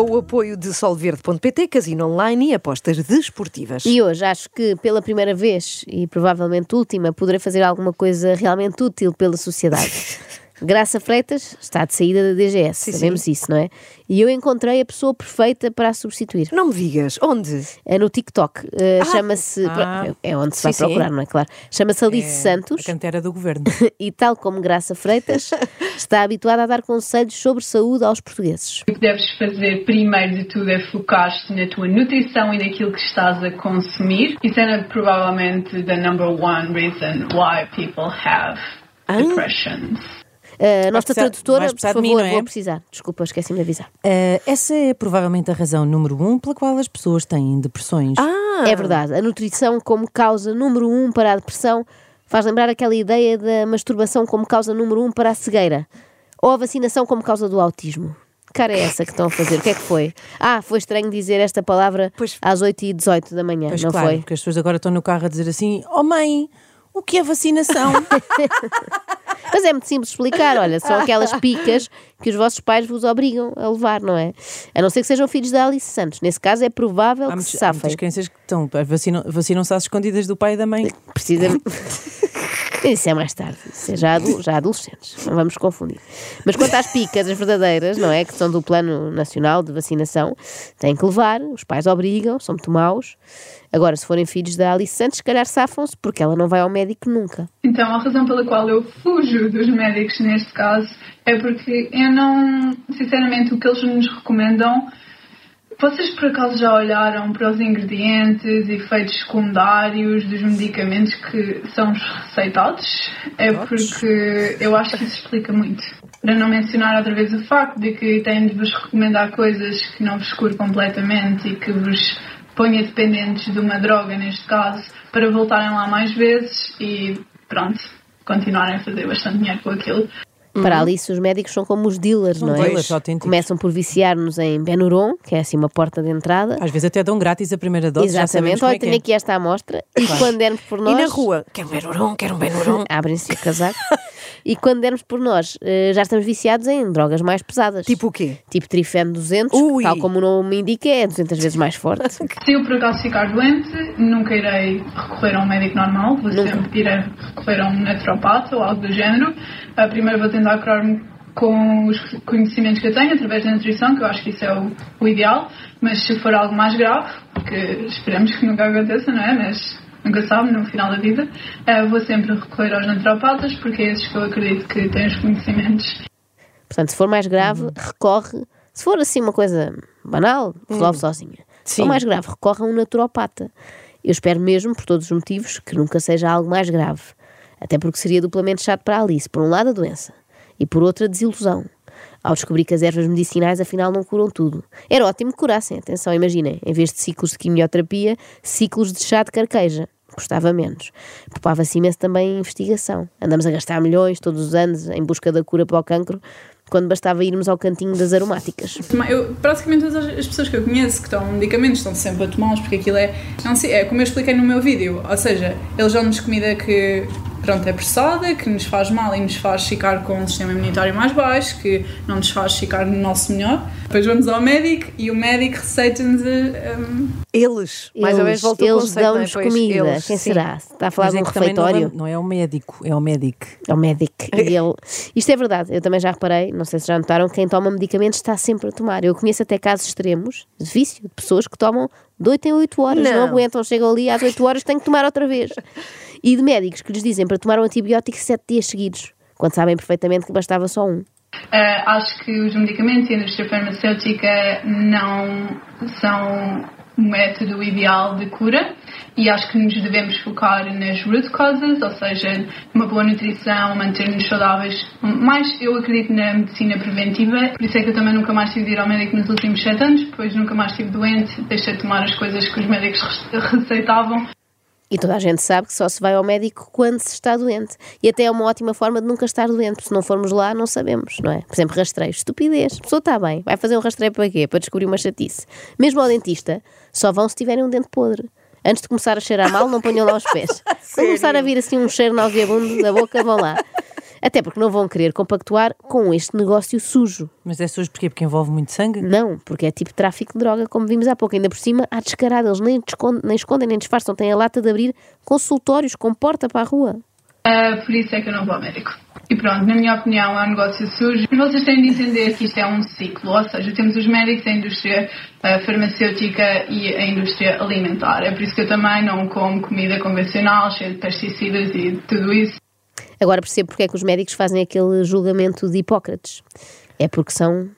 com o apoio de solverde.pt, casino online e apostas desportivas. E hoje acho que pela primeira vez e provavelmente última poderei fazer alguma coisa realmente útil pela sociedade. Graça Freitas está de saída da DGS, Sim, sabemos sim. isso, não é? E eu encontrei a pessoa perfeita para a substituir. Não me digas, onde? É no TikTok. Uh, Chama-se. Ah. É onde se vai Sim, sim. procurar, não é? Claro. Chama-se Alice Santos A cantera do governo. e, tal como Graça Freitas, está habituada a dar conselhos sobre saúde aos portugueses. O que deves fazer primeiro de tudo é focar-te na tua nutrição e naquilo que estás a consumir. Isso é provavelmente the number one reason why people have depression. Uh, a nossa precisar- tradutora, por favor, mim, é? vou precisar. Desculpa, esqueci-me de avisar. Eh, essa é provavelmente a razão número um pela qual as pessoas têm depressões. Ah, É verdade, a nutrição como causa número um para a depressão faz lembrar aquela ideia da masturbação como causa número um para a cegueira ou a vacinação como causa do autismo. Que Cara, é essa que estão a fazer? O que é que foi? Ah, foi estranho dizer esta palavra Pois- às 8h18 da manhã, Pois não claro, foi? porque as pessoas agora estão no carro a dizer assim: Oh mãe, o que é vacinação? Mas é muito simples explicar, olha, são aquelas picas que os vossos pais vos obrigam a levar, não é? A não ser que sejam filhos da Alice Santos. Nesse caso é provável há, que muitos- se há safem. muitas crianças que estão, vacinam- vacinam-se às escondidas do pai e da mãe. Precisa. Isso é mais tarde, isso é já, já adolescentes, não vamos confundir. Mas quanto às picas, as verdadeiras, não é? Que são do Plano Nacional de Vacinação, têm que levar, os pais obrigam, são muito maus. Agora, se forem filhos da Alice Santos, se calhar safam-se, porque ela não vai ao médico nunca. Então, a razão pela qual eu fujo dos médicos neste caso é porque eu não, sinceramente, o que eles nos recomendam. Vocês por acaso já olharam para os ingredientes, efeitos secundários dos medicamentos que são receitados? É porque eu acho que isso explica muito. Para não mencionar outra vez o facto de que têm de vos recomendar coisas que não vos cure completamente e que vos ponha dependentes de uma droga, neste caso, para voltarem lá mais vezes e pronto, continuarem a fazer bastante dinheiro com aquilo. Para a Alice, os médicos são como os dealers, não é? dealers. Começam por viciar-nos em Benuron, que é assim uma porta de entrada. Às vezes até dão grátis a primeira dose. Exatamente, olha, é tenho é. aqui esta amostra. E quando dermos por nós. e na rua? Quero um benuron, quero um benuron. Abrem-se o casaco. e quando dermos por nós, eh, já estamos viciados em drogas mais pesadas. Tipo o quê? Tipo Trifeno 200, Ui. que, tal como o nome indica, é 200 vezes mais forte. Se eu por acaso ficar doente, nunca irei recorrer a um médico normal, vou Nunca. sempre irei recorrer a um naturopata ou algo do género. Ah, primeiro vou tentar curar-me com os conhecimentos que eu tenho, através da nutrição, que eu acho que isso é o, o ideal, mas se for algo mais grave, que esperemos que nunca aconteça, não é? Mas nunca sabe, no final da vida, ah, vou sempre recorrer aos naturopatas, porque é esses que eu acredito que têm os conhecimentos Portanto, se for mais grave, recorre. Se for assim uma coisa banal, resolve sozinha. Se for Sim. mais grave, recorre a um naturopata. Eu espero mesmo, por todos os motivos, que nunca seja algo mais grave. Até porque seria duplamente chato para a Alice. Por um lado, a doença. E por outro, a desilusão. Ao descobrir que as ervas medicinais afinal não curam tudo. Era ótimo que curassem, atenção, imaginem, em vez de ciclos de quimioterapia, ciclos de chá de carqueja. Custava menos. Poupava-se imenso também em investigação. Andamos a gastar milhões todos os anos em busca da cura para o cancro, quando bastava irmos ao cantinho das aromáticas. Eu, praticamente todas as pessoas que eu conheço que tomam medicamentos estão sempre a tomá-los porque aquilo é, um ci- é como eu expliquei no meu vídeo, ou seja, eles dão-nos comida que pronto, é processada, que nos faz mal e nos faz ficar com um sistema imunitário mais baixo, que não nos faz ficar no nosso melhor. Depois vamos ao médico e o médico receita-nos um, Eles, mais ou menos o eles é? dão-nos Pois, comida. eles, Quem sim. será? Está a falar Mas de é um que também não é, refeitório? não é o médico, é o médico. É o médico. E ele... Isto é verdade, eu também já reparei, não sei se já notaram, quem toma medicamentos está sempre a tomar. Eu conheço até casos extremos de vício, de pessoas que tomam de 8 em 8 horas, não, Não. aguentam, chegam ali às 8 horas, têm que tomar outra vez. E de médicos que lhes dizem para tomar um antibiótico 7 dias seguidos, quando sabem perfeitamente que bastava só um. Uh, acho que os medicamentos e a indústria farmacêutica não são método ideal de cura e acho que nos devemos focar nas root causes, ou seja, uma boa nutrição, manter-nos saudáveis. Mais eu acredito na medicina preventiva, por isso é que eu também nunca mais tive de ir ao médico nos últimos sete anos, depois nunca mais estive doente, deixei de tomar as coisas que os médicos receitavam. E toda a gente sabe que só se vai ao médico quando se está doente. E até é uma ótima forma de nunca estar doente. porque Se não formos lá, não sabemos, não é? Por exemplo, rastreio. Estupidez. A pessoa está bem. Vai fazer um rastreio para quê? Para descobrir uma chatice. Mesmo ao dentista, só vão se tiverem um dente podre. Antes de começar a cheirar mal, não ponham lá os pés. Se começar a vir assim um cheiro nauseabundo da boca, vão lá. Até porque não vão querer compactuar com este negócio sujo. Mas é sujo porquê? Porque envolve muito sangue? Não, porque é tipo tráfico de droga, como vimos há pouco. Ainda por cima, há descarado. Eles nem escondem, nem, escondem, nem disfarçam. Têm a lata de abrir consultórios com porta para a rua. Uh, por isso é que eu não vou ao médico. E pronto, na minha opinião é um negócio sujo. Mas vocês têm de entender que isto é um ciclo, ou seja, temos os médicos, a indústria uh, farmacêutica e a indústria alimentar. É por isso que eu também não como comida convencional, cheia de pesticidas e tudo isso. Agora percebo porque é que os médicos fazem aquele julgamento de Hipócrates. É porque são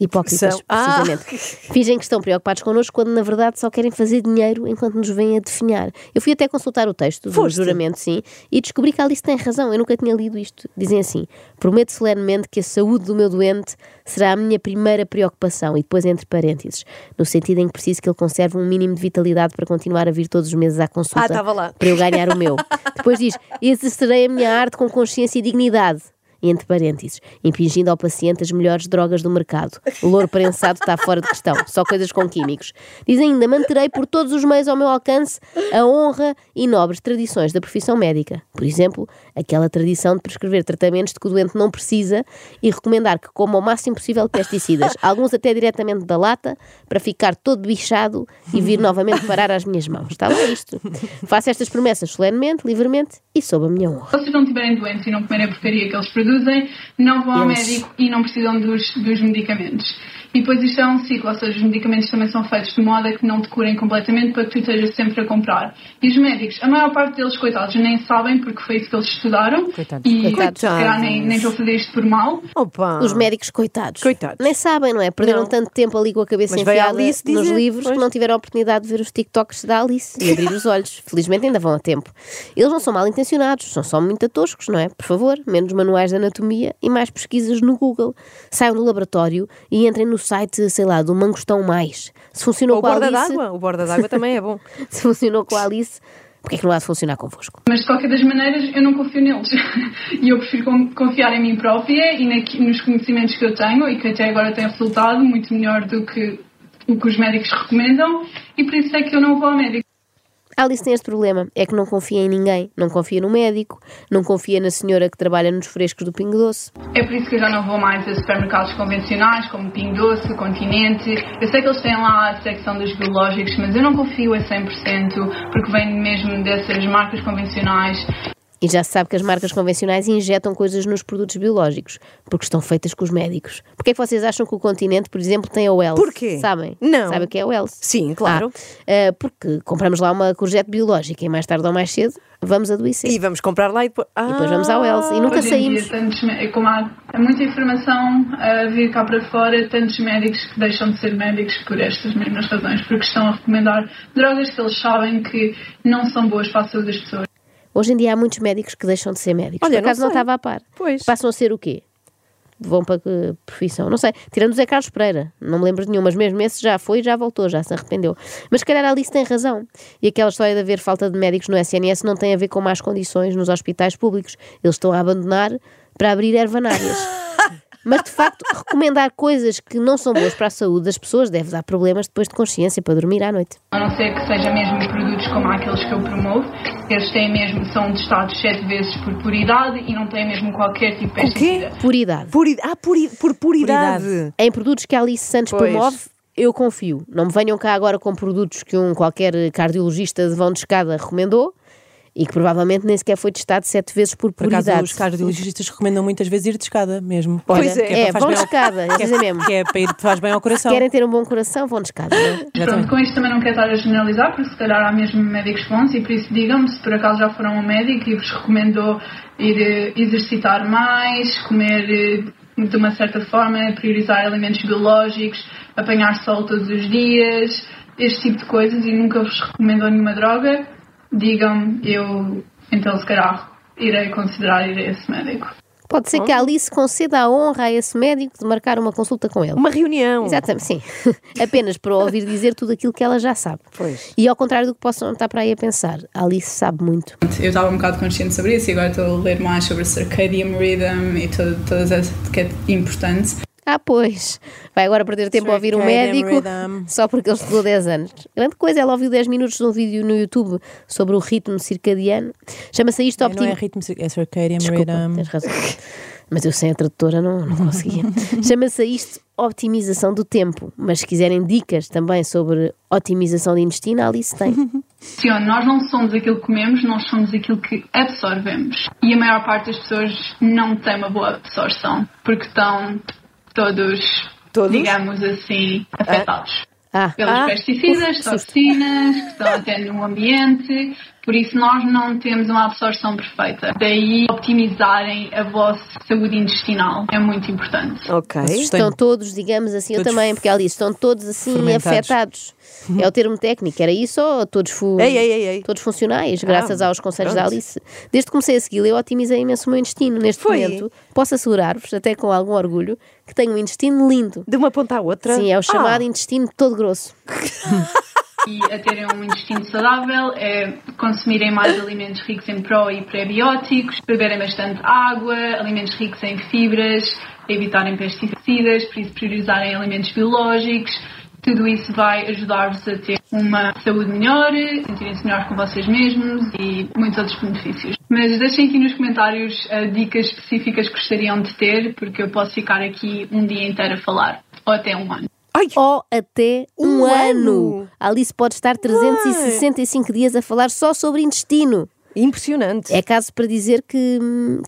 hipócritas, São- Ah! precisamente. Fingem que estão preocupados connosco quando na verdade só querem fazer dinheiro enquanto nos vêm a definhar. Eu fui até consultar o texto do juramento, sim, e descobri que a Alice tem razão. Eu nunca tinha lido isto. Dizem assim: prometo solenemente que a saúde do meu doente será a minha primeira preocupação, e depois entre parênteses, no sentido em que preciso que ele conserve um mínimo de vitalidade para continuar a vir todos os meses à consulta Ah, para eu ganhar o meu. Depois diz: exercerei a minha arte com consciência e dignidade. Entre parênteses, impingindo ao paciente as melhores drogas do mercado. O louro prensado está fora de questão, só coisas com químicos. Diz ainda: manterei por todos os meios ao meu alcance a honra e nobres tradições da profissão médica. Por exemplo, aquela tradição de prescrever tratamentos de que o doente não precisa e recomendar que coma o máximo possível pesticidas, alguns até diretamente da lata, para ficar todo bichado e vir novamente parar às minhas mãos. Está lá isto. Faço estas promessas solenemente, livremente e sob a minha honra. Se vocês não estiverem doentes e não comerem a porcaria que eles produzem, não vão ao Eles- médico e não precisam dos, dos medicamentos. E depois isto é um ciclo, ou seja, os medicamentos também são feitos de modo a que não te curem completamente para que tu estejas sempre a comprar. E os médicos, a maior parte deles, coitados, nem sabem porque foi isso que eles estudaram. Coitados. E Coitados. se calhar nem, nem estou a fazer isto por mal. Opa! Os médicos, coitados. Coitados. Nem sabem, não é? Perderam Não. tanto tempo ali com a cabeça Mas enfiada Alice nos dizer, livros pois. que não tiveram a oportunidade de ver os TikToks da Alice e abrir os olhos. Felizmente ainda vão a tempo. Eles não são mal intencionados, são só muito toscos, não é? Por favor, menos manuais de anatomia e mais pesquisas no Google. Saiam do laboratório e entrem no site, sei lá, do Mangostão Mais. Se funcionou Ou o com a borda Alice, d'água. O borda d'água também é bom. se funcionou com a Alice, porque é que não há de funcionar convosco? Mas de qualquer das maneiras, eu não confio neles. e eu prefiro con- confiar em mim própria e nos conhecimentos que eu tenho e que até agora têm resultado muito melhor do que o que os médicos recomendam. E por isso é que eu não vou ao médico. Alice tem este problema, é que não confia em ninguém. Não confia no médico, não confia na senhora que trabalha nos frescos do Pingo Doce. É por isso que eu já não vou mais a supermercados convencionais, como Pingo Doce, Continente. Eu sei que eles têm lá a secção dos biológicos, mas eu não confio a 100%, porque vem mesmo dessas marcas convencionais. E já se sabe que as marcas convencionais injetam coisas nos produtos biológicos, porque estão feitas com os médicos. Porquê é que vocês acham que o continente, por exemplo, tem a Wells? Porquê? Sabem? Não. Sabem o que é a Wells? Sim, claro. Ah, ah, porque compramos lá uma courgette biológica e mais tarde ou mais cedo vamos adoecer. E vamos comprar lá e depois. Ah, E depois vamos ao Wells. E nunca em dia, saímos. tantos mé- como há há muita informação a vir cá para fora, tantos médicos que deixam de ser médicos por estas mesmas razões, porque estão a recomendar drogas que eles sabem que não são boas para a saúde das pessoas. Hoje em dia há muitos médicos que deixam de ser médicos. Olha, por acaso não, não estava a par. Pois. Passam a ser o quê? Vão para que profissão? Não sei. Tirando o Zé Carlos Pereira. Não me lembro de nenhum, mas mesmo esse já foi e já voltou, já se arrependeu. Mas se calhar a Alice tem razão. E aquela história de haver falta de médicos no SNS não tem a ver com más condições nos hospitais públicos. Eles estão a abandonar para abrir ervanárias. Mas de facto, recomendar coisas que não são boas para a saúde das pessoas deve dar problemas depois de consciência para dormir à noite. A não ser que seja mesmo produtos como aqueles que eu promovo, eles têm mesmo, são testados sete vezes por puridade e não têm mesmo qualquer tipo de O quê? pesticida. Puridade. Puri... Ah, puri... por puridade. Puridade. Em produtos que a Alice Santos Pois. promove, eu confio. Não me venham cá agora com produtos que um qualquer cardiologista de vão de escada recomendou e que provavelmente nem sequer foi testado sete vezes por Por acaso, os cardiologistas recomendam muitas vezes ir de escada mesmo. Pois Olha, é. é, para vão de ao- escada, eles que é- dizem mesmo. Que é para ir, faz bem ao coração. Querem ter um bom coração, vão de escada. não é? Pronto, com isto também não quero estar a generalizar, porque se calhar há mesmo médicos bons e por isso digam-me se por acaso já foram a um médico e vos recomendou ir eh, exercitar mais, comer eh, de uma certa forma, priorizar alimentos biológicos, apanhar sol todos os dias, este tipo de coisas e nunca vos recomendou nenhuma droga, digam-me, eu então se calhar irei considerar ir a esse médico. Pode ser que a Alice conceda a honra a esse médico de marcar uma consulta com ele. Uma reunião. Exatamente, sim. Apenas para ouvir dizer tudo aquilo que ela já sabe. Pois. E ao contrário do que possam estar para aí a pensar, a Alice sabe muito. Eu estava um bocado consciente sobre isso e agora estou a ler mais sobre circadian rhythm e todas essas que é importante. Ah, pois. Vai agora perder tempo a ouvir um médico só porque ele estudou 10 anos. Grande coisa, ela ouviu 10 minutos de um vídeo no YouTube sobre o ritmo circadiano. Chama-se isto Não é ritmo, é circadian Desculpa, rhythm. tens razão. Mas eu sem a tradutora não, não conseguia. Chama-se isto optimização do tempo. Mas se quiserem dicas também sobre otimização de intestino, a Alice tem. Sion, nós não somos aquilo que comemos, nós somos aquilo que absorvemos. E a maior parte das pessoas não tem uma boa absorção, porque estão todos, Todos? digamos assim, afetados. Ah, Pelos Ah, pesticidas, toxinas, que estão até no ambiente, por isso nós não temos uma absorção perfeita. Daí optimizarem a vossa saúde intestinal é muito importante. Ok. Estão todos, digamos assim, eu Todos também, porque disse, estão todos assim afetados. É o termo técnico, era isso ou todos, fu Ei, ei, ei, ei. todos funcionais, graças aos conselhos da pronto. Alice. Desde que comecei a segui-la, eu otimizei imenso o meu intestino. Neste Foi? momento, posso assegurar-vos, até com algum orgulho, que tenho um intestino lindo. De uma ponta à outra? Sim, é o chamado Ah, intestino todo grosso. E a terem um intestino saudável é consumirem mais alimentos ricos em pró e prebióticos, beberem bastante água, alimentos ricos em fibras, evitarem pesticidas, por isso priorizarem alimentos biológicos. Tudo isso vai ajudar-vos a ter uma saúde melhor, sentirem-se melhor com vocês mesmos e muitos outros benefícios. Mas deixem aqui nos comentários ah, dicas específicas que gostariam de ter, porque eu posso ficar aqui um dia inteiro a falar, ou até um ano. Ai, Ou até um, Um ano. ano. A Alice pode estar 365 dias a falar só sobre intestino. impressionante. É caso para dizer que,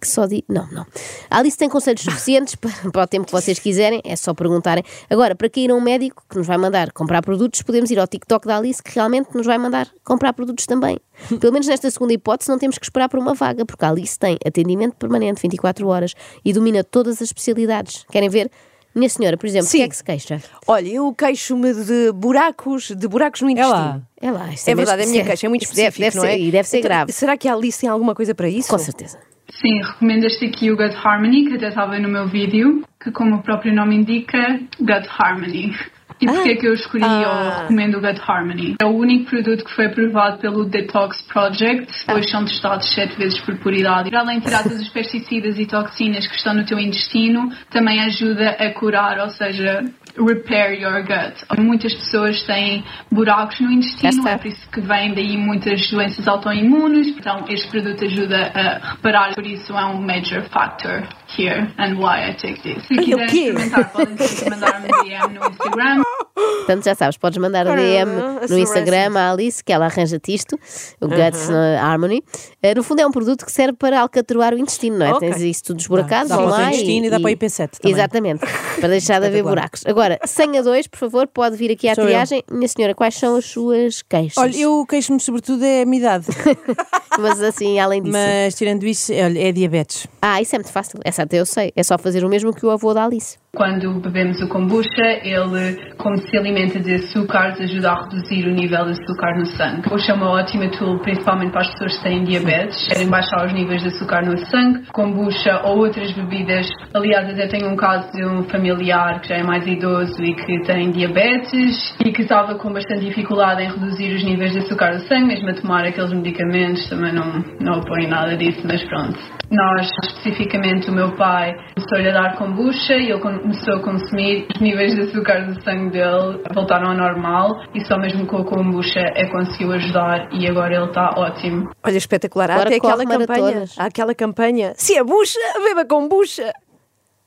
que só di... Não, não. A Alice tem conselhos suficientes para, para o tempo que vocês quiserem, é só perguntarem. Agora, para quem ir a um médico que nos vai mandar comprar produtos, podemos ir ao TikTok da Alice que realmente nos vai mandar comprar produtos também. Pelo menos nesta segunda hipótese, não temos que esperar por uma vaga, porque a Alice tem atendimento permanente 24 horas e domina todas as especialidades. Querem ver? Minha senhora, por exemplo, o que Sim. é que se queixa? Olha, eu queixo-me de buracos, de buracos no É intestino. lá. É lá, É mesmo- verdade, a minha queixa é muito isto deve- específico, deve não é? ser- E deve ser Então, grave. Será que a Alice tem alguma coisa para isso? Com certeza. Sim, recomendo este aqui, o Gut Harmony, que até estava no meu vídeo, que como o próprio nome indica, Gut Harmony. E porquê é que eu escolhi Ah. ou recomendo o Gut Harmony? É o único produto que foi aprovado pelo Detox Project, hoje são testados sete vezes por puridade. Para além de tirar todos os pesticidas e toxinas que estão no teu intestino, também ajuda a curar, ou seja, repair your gut. Muitas pessoas têm buracos no Já intestino, é por isso que vêm daí muitas doenças autoimunes. Então, este produto ajuda a reparar, por isso é um major factor here and why I take this. Se quiserem experimentar, podem mandar-me um DM no Instagram. Portanto, já sabes, podes mandar Caramba, DM a no Instagram à Alice, que ela arranja-te isto, o Guts uh, Harmony. Uh, no fundo, é um produto que serve para alcatroar o intestino, não é? Ok. Tens isso tudo esburacado, Dá vão para o lá. intestino e dá para o IP7 também. Exatamente, para deixar de haver buracos. Agora, 100 a 2, por favor, pode vir aqui à Sou eu. triagem. Minha senhora, quais são as suas queixas? Olha, eu queixo-me sobretudo é a minha idade, Mas assim, além disso. mas tirando isso, olha, é diabetes. Ah, isso é muito fácil. Essa até eu sei. É só fazer o mesmo que o avô da Alice. Quando bebemos o kombucha, ele, como se alimenta de açúcares, ajuda a reduzir o nível de açúcar no sangue. Kombucha é uma ótima tool, principalmente para as pessoas que têm diabetes, querem baixar os níveis de açúcar no sangue. Kombucha ou outras bebidas. Aliás, até tenho um caso de um familiar que já é mais idoso e que tem diabetes e que estava com bastante dificuldade em reduzir os níveis de açúcar no sangue, mesmo a tomar aqueles medicamentos. Também não, não apoio nada disso, mas pronto. Nós, especificamente o meu pai, começou-lhe a dar kombucha e ele começou a consumir. Os níveis de açúcar do sangue dele voltaram ao normal e só mesmo com a kombucha é que conseguiu ajudar e agora ele está ótimo. Olha, espetacular. Há Agora até aquela campanha. Há aquela campanha. Se é bucha, beba com bucha.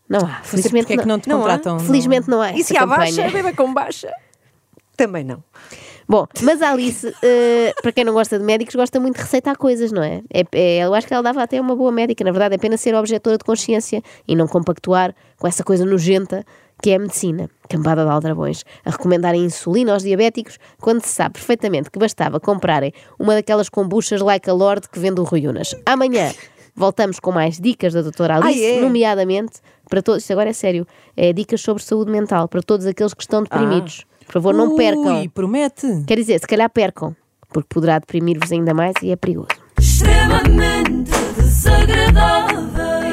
Não há. Não sei Felizmente porque é que não te não há. contratam. Felizmente não há. E essa se há campanha. baixa, beba com baixa. Também não. Bom, mas a Alice, eh, para quem não gosta de médicos, gosta muito de receitar coisas, não é? É- é- Eu acho que ela dava até uma boa médica, na verdade, é apenas ser objetora de consciência e não compactuar com essa coisa nojenta que é a medicina, cambada de aldrabões, a recomendarem insulina aos diabéticos quando se sabe perfeitamente que bastava comprarem uma daquelas kombuchas like a Lord que vende o Rui Unas. Amanhã voltamos com mais dicas da doutora Alice, Ah, é? nomeadamente para todos, isto agora é sério, é dicas sobre saúde mental para todos aqueles que estão deprimidos. Por favor, não Ui, percam. promete. Quer dizer, se calhar percam, porque poderá deprimir-vos ainda mais e é perigoso. Extremamente desagradável.